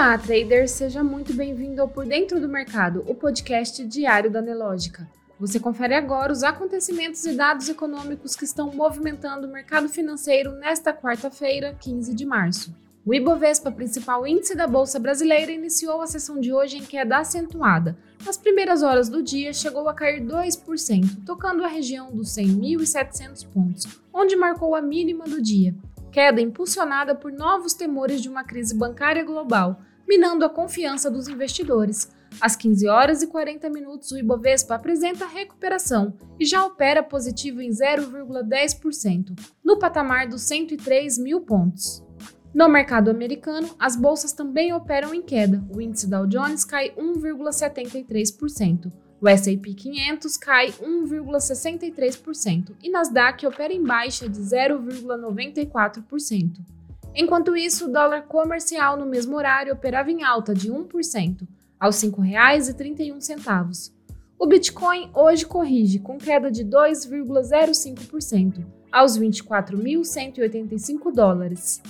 Olá, trader! Seja muito bem-vindo ao Por Dentro do Mercado, o podcast diário da Nelógica. Você confere agora os acontecimentos e dados econômicos que estão movimentando o mercado financeiro nesta quarta-feira, 15 de março. O Ibovespa, principal índice da Bolsa Brasileira, iniciou a sessão de hoje em queda acentuada. Nas primeiras horas do dia, chegou a cair 2%, tocando a região dos 100.700 pontos, onde marcou a mínima do dia. Queda impulsionada por novos temores de uma crise bancária global, minando a confiança dos investidores. Às 15 horas e 40 minutos, o Ibovespa apresenta recuperação e já opera positivo em 0,10%, no patamar dos 103 mil pontos. No mercado americano, as bolsas também operam em queda. O índice Dow Jones cai 1,73%. O S&P 500 cai 1,63% e Nasdaq opera em baixa de 0,94%. Enquanto isso, o dólar comercial no mesmo horário operava em alta de 1%, aos R$ 5,31. O Bitcoin hoje corrige com queda de 2,05%, aos 24.185 dólares.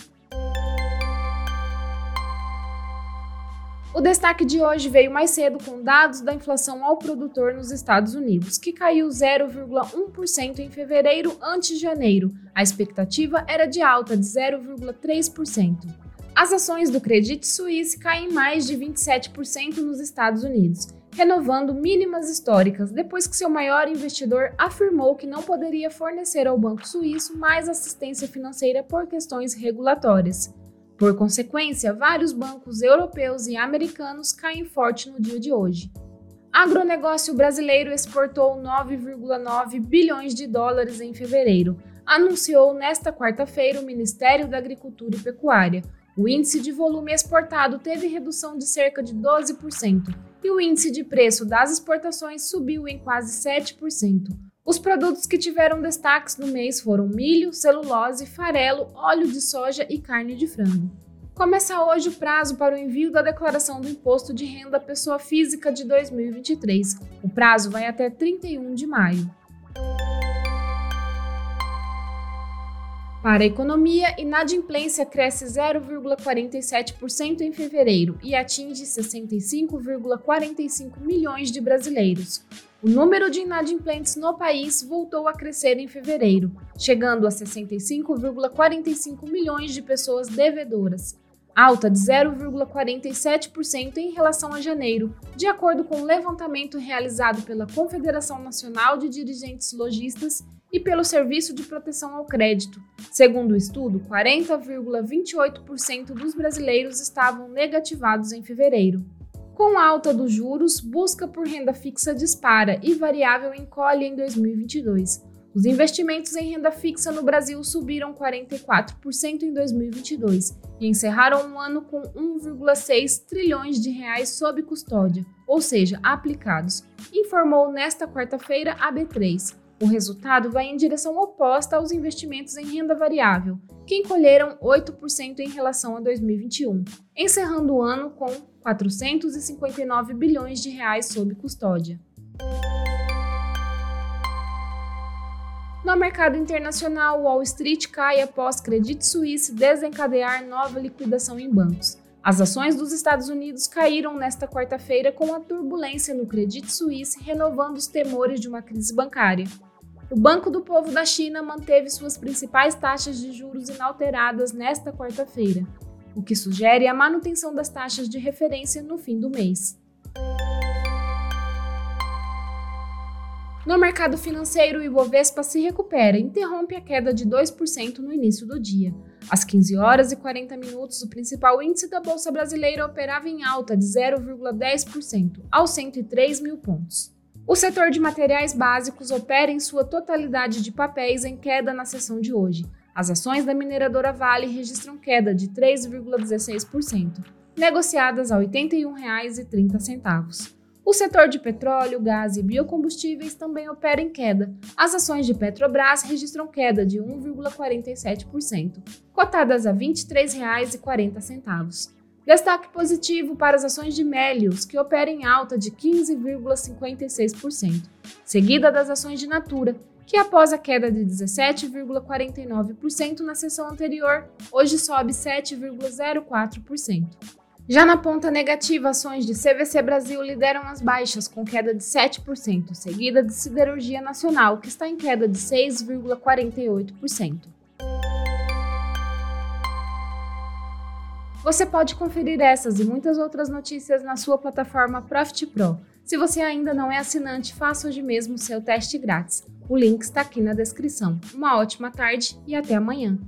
O destaque de hoje veio mais cedo com dados da inflação ao produtor nos Estados Unidos, que caiu 0,1% em fevereiro ante janeiro. A expectativa era de alta de 0,3%. As ações do Credit Suisse caem mais de 27% nos Estados Unidos, renovando mínimas históricas depois que seu maior investidor afirmou que não poderia fornecer ao banco suíço mais assistência financeira por questões regulatórias. Por consequência, vários bancos europeus e americanos caem forte no dia de hoje. Agronegócio brasileiro exportou 9,9 bilhões de dólares em fevereiro, anunciou nesta quarta-feira o Ministério da Agricultura e Pecuária. O índice de volume exportado teve redução de cerca de 12% e o índice de preço das exportações subiu em quase 7%. Os produtos que tiveram destaques no mês foram milho, celulose, farelo, óleo de soja e carne de frango. Começa hoje o prazo para o envio da declaração do Imposto de Renda Pessoa Física de 2023. O prazo vai até 31 de maio. Para a economia, inadimplência cresce 0,47% em fevereiro e atinge 65,45 milhões de brasileiros. O número de inadimplentes no país voltou a crescer em fevereiro, chegando a 65,45 milhões de pessoas devedoras, alta de 0,47% em relação a janeiro, de acordo com o um levantamento realizado pela Confederação Nacional de Dirigentes Logistas e pelo Serviço de Proteção ao Crédito. Segundo o estudo, 40,28% dos brasileiros estavam negativados em fevereiro. Com a alta dos juros, busca por renda fixa dispara e variável encolhe em 2022. Os investimentos em renda fixa no Brasil subiram 44% em 2022 e encerraram um ano com 1,6 trilhões de reais sob custódia, ou seja, aplicados, informou nesta quarta-feira a B3. O resultado vai em direção oposta aos investimentos em renda variável, que encolheram 8% em relação a 2021, encerrando o ano com 459 bilhões de reais sob custódia. No mercado internacional, Wall Street cai após Credit Suisse desencadear nova liquidação em bancos. As ações dos Estados Unidos caíram nesta quarta-feira com a turbulência no Credit Suisse renovando os temores de uma crise bancária. O Banco do Povo da China manteve suas principais taxas de juros inalteradas nesta quarta-feira, o que sugere a manutenção das taxas de referência no fim do mês. No mercado financeiro, o Ibovespa se recupera e interrompe a queda de 2% no início do dia. Às 15 horas e 40 minutos, o principal índice da Bolsa Brasileira operava em alta de 0,10%, aos 103 mil pontos. O setor de materiais básicos opera em sua totalidade de papéis em queda na sessão de hoje. As ações da mineradora Vale registram queda de 3,16%, negociadas a R$ 81,30. O setor de petróleo, gás e biocombustíveis também opera em queda. As ações de Petrobras registram queda de 1,47%, cotadas a R$ 23,40. Destaque positivo para as ações de Melius, que operam em alta de 15,56%, seguida das ações de Natura, que após a queda de 17,49% na sessão anterior, hoje sobe 7,04%. Já na ponta negativa, ações de CVC Brasil lideram as baixas, com queda de 7%, seguida de Siderurgia Nacional, que está em queda de 6,48%. Você pode conferir essas e muitas outras notícias na sua plataforma Profit Pro. Se você ainda não é assinante, faça hoje mesmo seu teste grátis. O link está aqui na descrição. Uma ótima tarde e até amanhã.